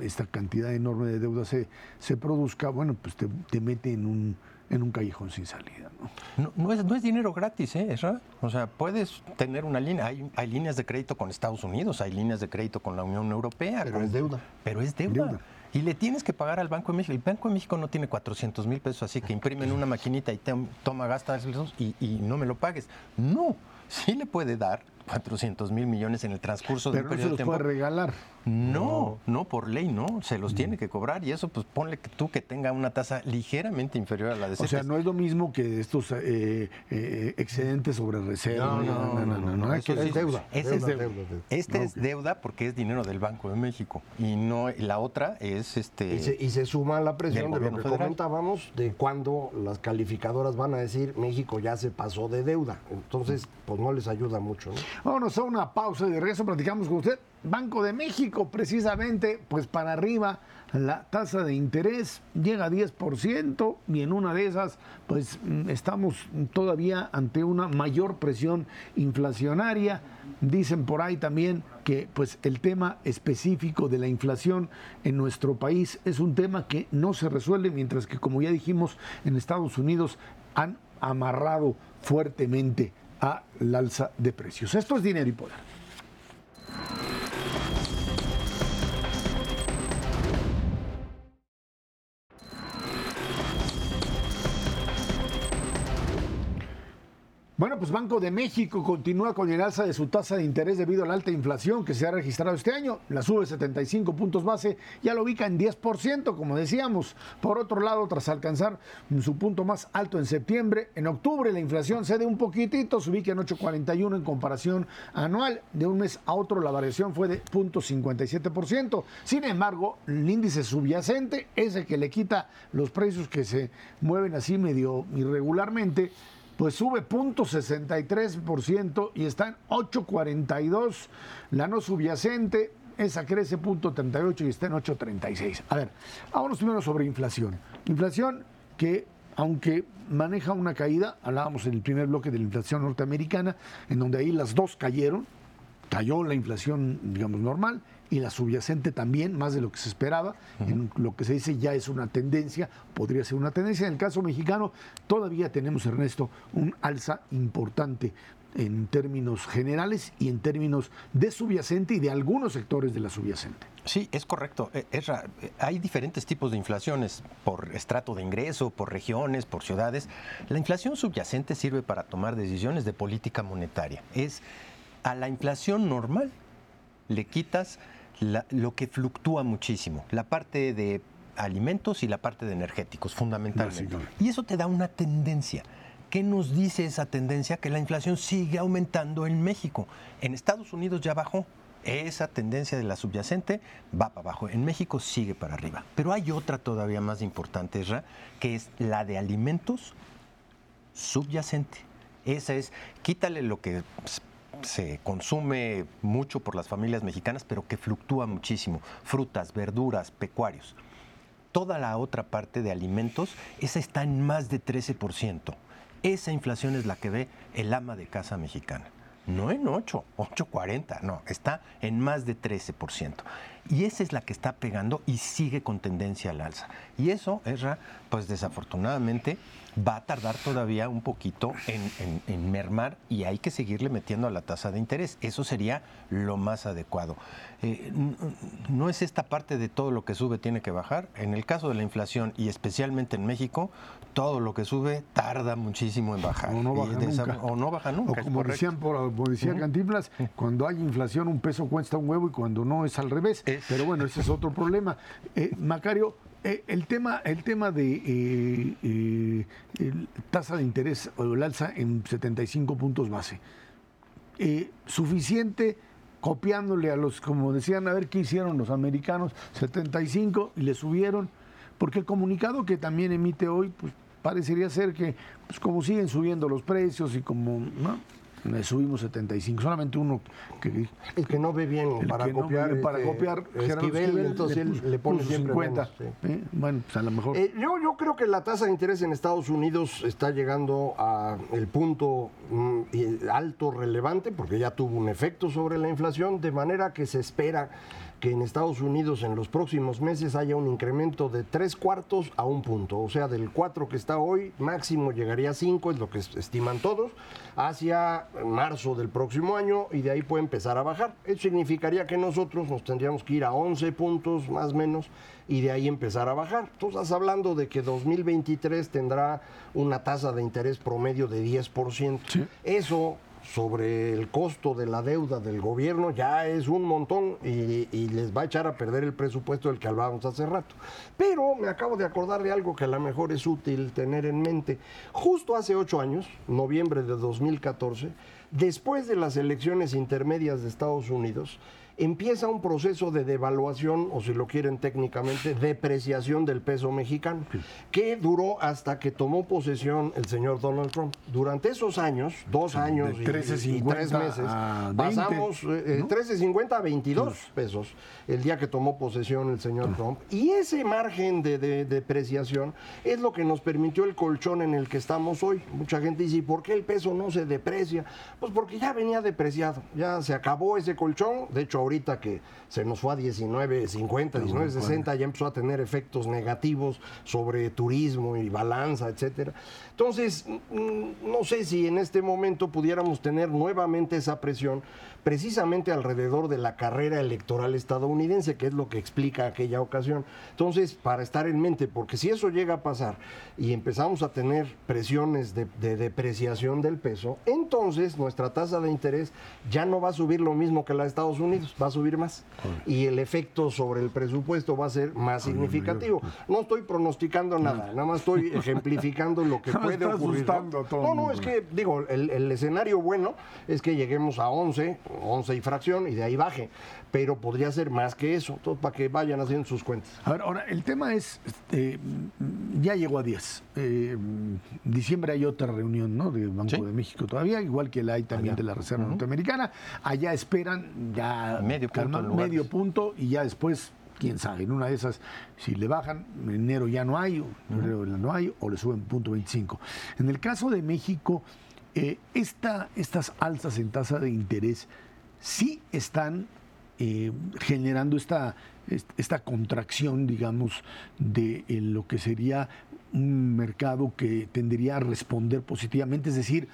esta cantidad enorme de deuda se, se produzca, bueno, pues te, te mete en un, en un callejón sin salida. No, no, es, no es, dinero gratis, ¿eh? O sea, puedes tener una línea, hay, hay, líneas de crédito con Estados Unidos, hay líneas de crédito con la Unión Europea. Pero es deuda. Pero es deuda. Y le tienes que pagar al Banco de México. El Banco de México no tiene 400 mil pesos, así que imprimen una maquinita y te, toma, gasta y, y no me lo pagues. No, sí le puede dar 400 mil millones en el transcurso de Pero un no se periodo los de tiempo. puede regalar. No, no, por ley no, se los tiene que cobrar y eso pues ponle que tú que tenga una tasa ligeramente inferior a la de O sea, CETES. no es lo mismo que estos eh, eh, excedentes sobre reserva. No, no, no, no, que- sí. Es deuda, Ese es deuda, deuda. deuda, deuda. Este es deuda porque es dinero del Banco de México y no la otra es este Y se, y se suma la presión de lo que federal. comentábamos de cuando las calificadoras van a decir México ya se pasó de deuda. Entonces, pues no les ayuda mucho. ¿no? Vámonos a una pausa y de regreso platicamos con usted. Banco de México, precisamente, pues para arriba la tasa de interés llega a 10% y en una de esas, pues mm, estamos todavía ante una mayor presión inflacionaria. Dicen por ahí también que pues el tema específico de la inflación en nuestro país es un tema que no se resuelve, mientras que como ya dijimos en Estados Unidos han amarrado fuertemente al alza de precios. Esto es dinero y poder. Bueno, pues Banco de México continúa con el alza de su tasa de interés debido a la alta inflación que se ha registrado este año. La sube 75 puntos base, ya lo ubica en 10%, como decíamos. Por otro lado, tras alcanzar su punto más alto en septiembre, en octubre la inflación cede un poquitito, se ubica en 8.41 en comparación anual. De un mes a otro la variación fue de 0.57%. Sin embargo, el índice subyacente, ese que le quita los precios que se mueven así medio irregularmente, pues sube 0.63% y está en 8.42. La no subyacente, esa crece 0.38 y está en 8.36. A ver, vámonos primero sobre inflación. Inflación que, aunque maneja una caída, hablábamos en el primer bloque de la inflación norteamericana, en donde ahí las dos cayeron, cayó la inflación, digamos, normal y la subyacente también, más de lo que se esperaba. En lo que se dice ya es una tendencia, podría ser una tendencia. En el caso mexicano, todavía tenemos, Ernesto, un alza importante en términos generales y en términos de subyacente y de algunos sectores de la subyacente. Sí, es correcto. Eh, Ezra, eh, hay diferentes tipos de inflaciones por estrato de ingreso, por regiones, por ciudades. La inflación subyacente sirve para tomar decisiones de política monetaria. Es a la inflación normal le quitas la- lo que fluctúa muchísimo, la parte de alimentos y la parte de energéticos, fundamentalmente. Y eso te da una tendencia. ¿Qué nos dice esa tendencia? Que la inflación sigue aumentando en México. En Estados Unidos ya bajó. Esa tendencia de la subyacente va para abajo. En México sigue para arriba. Pero hay otra todavía más importante, que es la de alimentos subyacente. Esa es, quítale lo que s- se consume mucho por las familias mexicanas, pero que fluctúa muchísimo. Frutas, verduras, pecuarios. Toda la otra parte de alimentos, esa está en más de 13%. Esa inflación es la que ve el ama de casa mexicana. No en 8, 8.40, no, está en más de 13%. Y esa es la que está pegando y sigue con tendencia al alza. Y eso, Esra, pues desafortunadamente va a tardar todavía un poquito en, en- en mermar y hay que seguirle metiendo a la tasa de interés. Eso sería lo más adecuado. Eh, no es esta parte de todo lo que sube tiene que bajar. En el caso de la inflación y especialmente en México, todo lo que sube tarda muchísimo en bajar. O no baja esa- nunca. o no baja nunca. O como decían por, como decía Cantinflas, cuando hay inflación un peso cuesta un huevo y cuando no es al revés. Es- Pero bueno, ese es otro problema. Eh, Macario, el tema, el tema de eh, eh, tasa de interés o el alza en 75 puntos base. Eh, suficiente copiándole a los, como decían, a ver qué hicieron los americanos, 75 y le subieron, porque el comunicado que también emite hoy, pues parecería ser que, pues como siguen subiendo los precios y como. Le subimos 75, solamente uno que El que no ve bien el para que no copiar. ve para este, copiar Gerardo Esquivel, Esquivel, entonces él le pone puso siempre 50. menos, sí. ¿eh? Bueno, pues a lo mejor. Eh, yo, yo creo que la tasa de interés en Estados Unidos está llegando a el punto mm, alto relevante porque ya tuvo un efecto sobre la inflación, de manera que se espera que en Estados Unidos en los próximos meses haya un incremento de tres cuartos a un punto, o sea, del 4 que está hoy, máximo llegaría a 5, es lo que es- estiman todos, hacia marzo del próximo año y de ahí puede empezar a bajar. Eso significaría que nosotros nos tendríamos que ir a 11 puntos más o menos y de ahí empezar a bajar. Tú estás hablando de que 2023 tendrá una tasa de interés promedio de 10%. Eso sobre el costo de la deuda del gobierno ya es un montón y, les va a echar a perder el presupuesto del que hablábamos hace rato. Pero me acabo de acordar de algo que a lo mejor es útil tener en mente. Justo hace ocho años, noviembre de 2014, después de las elecciones intermedias de Estados Unidos, empieza un proceso de devaluación, o si lo quieren técnicamente, depreciación del peso mexicano, que duró hasta que tomó posesión el señor Donald Trump. Durante esos años, dos años y, y 13.50 tres meses, a 20, pasamos eh, eh, 13.50 a 22 pesos el día que tomó posesión el señor Trump. Y ese margen de, de depreciación es lo que nos permitió el colchón en el que estamos hoy. Mucha gente dice, ¿y por qué el peso no se deprecia? Pues porque ya venía depreciado, ya se acabó ese colchón. De hecho, ahorita que se nos fue a 19.50, 19.60, ya empezó a tener efectos negativos sobre turismo y balanza, etcétera. Entonces, no sé si en este momento pudiéramos tener nuevamente esa presión precisamente alrededor de la carrera electoral estadounidense, que es lo que explica aquella ocasión. Entonces, para estar en mente, porque si eso llega a pasar y empezamos a tener presiones de, de depreciación del peso, entonces nuestra tasa de interés ya no va a subir lo mismo que la de Estados Unidos, va a subir más. Y el efecto sobre el presupuesto va a ser más significativo. No estoy pronosticando nada, nada más estoy ejemplificando lo que puede ocurrir. ¿no? asustando a todo No, es que, digo, el, el escenario bueno es que lleguemos a 11, 11 y fracción y de ahí baje, pero podría ser más que eso, todo para que vayan haciendo sus cuentas. A ver, ahora, el tema es, este, ya llegó a 10. Eh, diciembre hay otra reunión, ¿no? De Banco Sí. de México todavía, igual que la hay también de la Reserva Norteamericana. Allá esperan ya Medio punto calma- medio punto y ya después, quién sabe, en una de esas, si le bajan, en enero ya no hay, o en febrero no hay, o le suben punto 25. En el caso de México, eh, esta, estas alzas en tasa de interés sí están eh, generando esta, est- esta contracción, digamos, de eh, lo que sería un mercado que tendería a responder positivamente, es decir,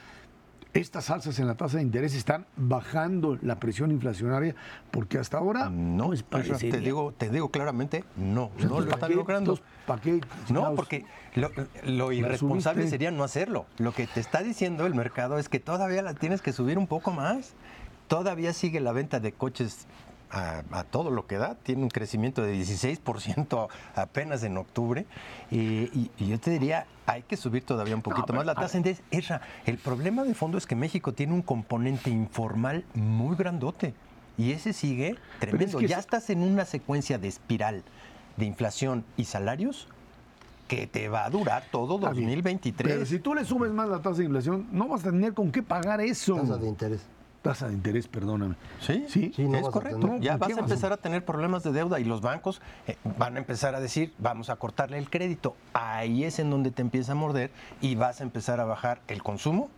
estas alzas en la tasa de interés están bajando la presión inflacionaria porque hasta ahora No, pues, Isra, te digo, te digo claramente, no, no lo ¿para están logrando. ¿para qué, No, porque lo, lo irresponsable sería no hacerlo. Lo que te está diciendo el mercado es que todavía la tienes que subir un poco más. Todavía sigue la venta de coches a, a todo lo que da. Tiene un crecimiento de 16% apenas en octubre. Y, y- y yo te diría, hay que subir todavía un poquito más la a tasa. Entonces, Esra, el problema de fondo es que México tiene un componente informal muy grandote. Y ese sigue tremendo. que ya es- estás en una secuencia de espiral de inflación y salarios que te va a durar todo Está bien. 2023. Pero si tú le subes más la tasa de inflación, no vas a tener con qué pagar eso. Tasa de interés. Tasa de interés, perdóname. Sí, Sí, Sí, no es a correcto. Ya ¿Por vas a empezar a tener problemas de deuda y los bancos eh, van a empezar a decir, vamos a cortarle el crédito. Ahí es en donde te empieza a morder y vas a empezar a bajar el consumo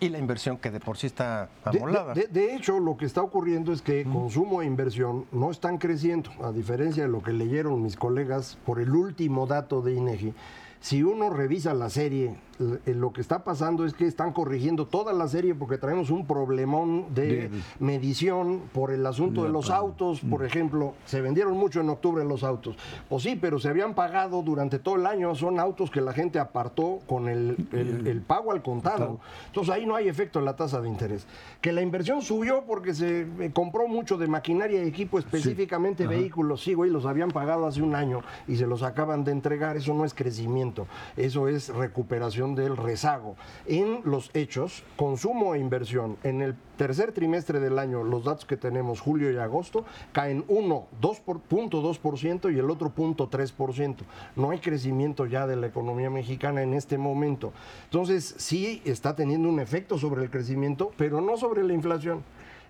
y la inversión que de por sí está amolada. de- de hecho, lo que está ocurriendo es que consumo e inversión no están creciendo, a diferencia de lo que leyeron mis colegas por el último dato de INEGI. Si uno revisa la serie, lo que está pasando es que están corrigiendo toda la serie porque traemos un problemón de medición por el asunto de los autos, por ejemplo, se vendieron mucho en octubre los autos. O sí, pero se habían pagado durante todo el año, son autos que la gente apartó con el, el- el pago al contado. Entonces ahí no hay efecto en la tasa de interés. Que la inversión subió porque se eh, compró mucho de maquinaria y equipo, específicamente vehículos, sí, güey, los habían pagado hace un año y se los acaban de entregar, eso no es crecimiento, eso es recuperación del rezago. En los hechos, consumo e inversión, en el tercer trimestre del año, los datos que tenemos, julio y agosto, caen uno, 2.2% y el otro 0.3%. No hay crecimiento ya de la economía mexicana en este momento. Entonces, sí está teniendo un efecto sobre el crecimiento, pero no sobre la inflación.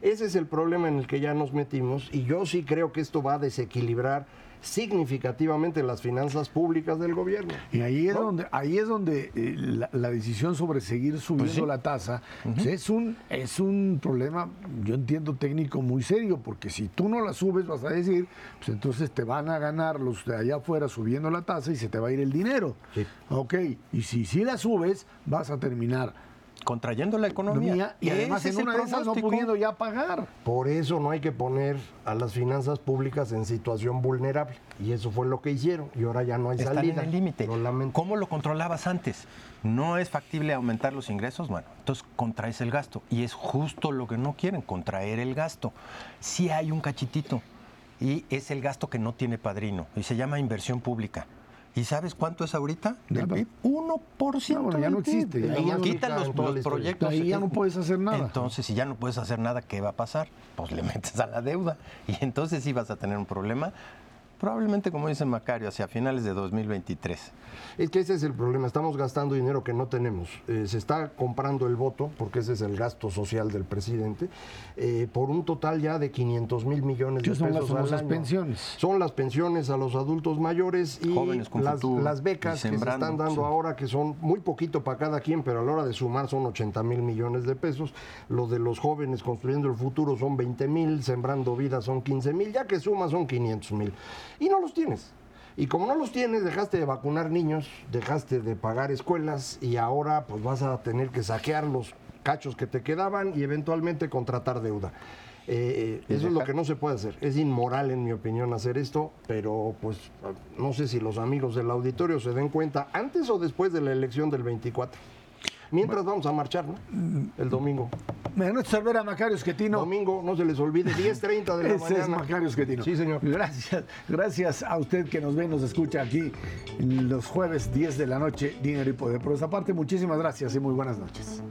Ese es el problema en el que ya nos metimos y yo sí creo que esto va a desequilibrar significativamente las finanzas públicas del gobierno. Y ahí es ¿No? donde, ahí es donde eh, la, la decisión sobre seguir subiendo Pues sí. la tasa pues es un es un problema, yo entiendo técnico muy serio, porque si tú no la subes vas a decir, pues entonces te van a ganar los de allá afuera subiendo la tasa y se te va a ir el dinero. Sí. Ok, y si sí la subes, vas a terminar contrayendo la economía. y además Ese en es el una de esas no pudiendo ya pagar. Por eso no hay que poner a las finanzas públicas en situación vulnerable. Y eso fue lo que hicieron. Y ahora ya no hay Están salida. en el límite. Lo. ¿Cómo lo controlabas antes? ¿No es factible aumentar los ingresos? Bueno, entonces contraes el gasto. Y es justo lo que no quieren, contraer el gasto. Sí hay un cachitito. Y es el gasto que no tiene padrino. Y se llama inversión pública. ¿Y sabes cuánto es ahorita del Nada. PIB? 1%. No, bueno, ya no existe, ya no Quita existe los, los proyectos. Ahí ya no puedes hacer nada. Entonces, si ya no puedes hacer nada, ¿qué va a pasar? Pues le metes a la deuda. Y entonces sí vas a tener un problema. Probablemente, como dice Macario, hacia finales de 2023. Es que ese es el problema, estamos gastando dinero que no tenemos. Eh, se está comprando el voto, porque ese es el gasto social del presidente, eh, por un total ya de 500 mil millones de Que son las pesos al famosas año. pensiones. Son las pensiones a los adultos mayores y Jóvenes con las, futuro, las becas y que se están dando sí. ahora, que son muy poquito para cada quien, pero a la hora de sumar son 80 mil millones de pesos. Lo de los jóvenes construyendo el futuro son 20 mil, sembrando vida son 15 mil, ya que suma son 500 mil. Y no los tienes. Y como no los tienes, dejaste de vacunar niños, dejaste de pagar escuelas y ahora pues vas a tener que saquear los cachos que te quedaban y eventualmente contratar deuda. Eh, eh, eso es lo que no se puede hacer. Es inmoral, en mi opinión, hacer esto, pero pues no sé si los amigos del auditorio se den cuenta antes o después de la elección del 24. Mientras vamos a marchar, ¿no? El domingo. Buenas noches, Cervera, Macario Esquetino. Domingo, no se les olvide, 10.30 de la Ese es mañana. Macario Esquetino. Sí, señor. Gracias, gracias a usted que nos ve y nos escucha aquí los jueves 10 de la noche, Dinero y Poder. Por esa parte, muchísimas gracias y muy buenas noches.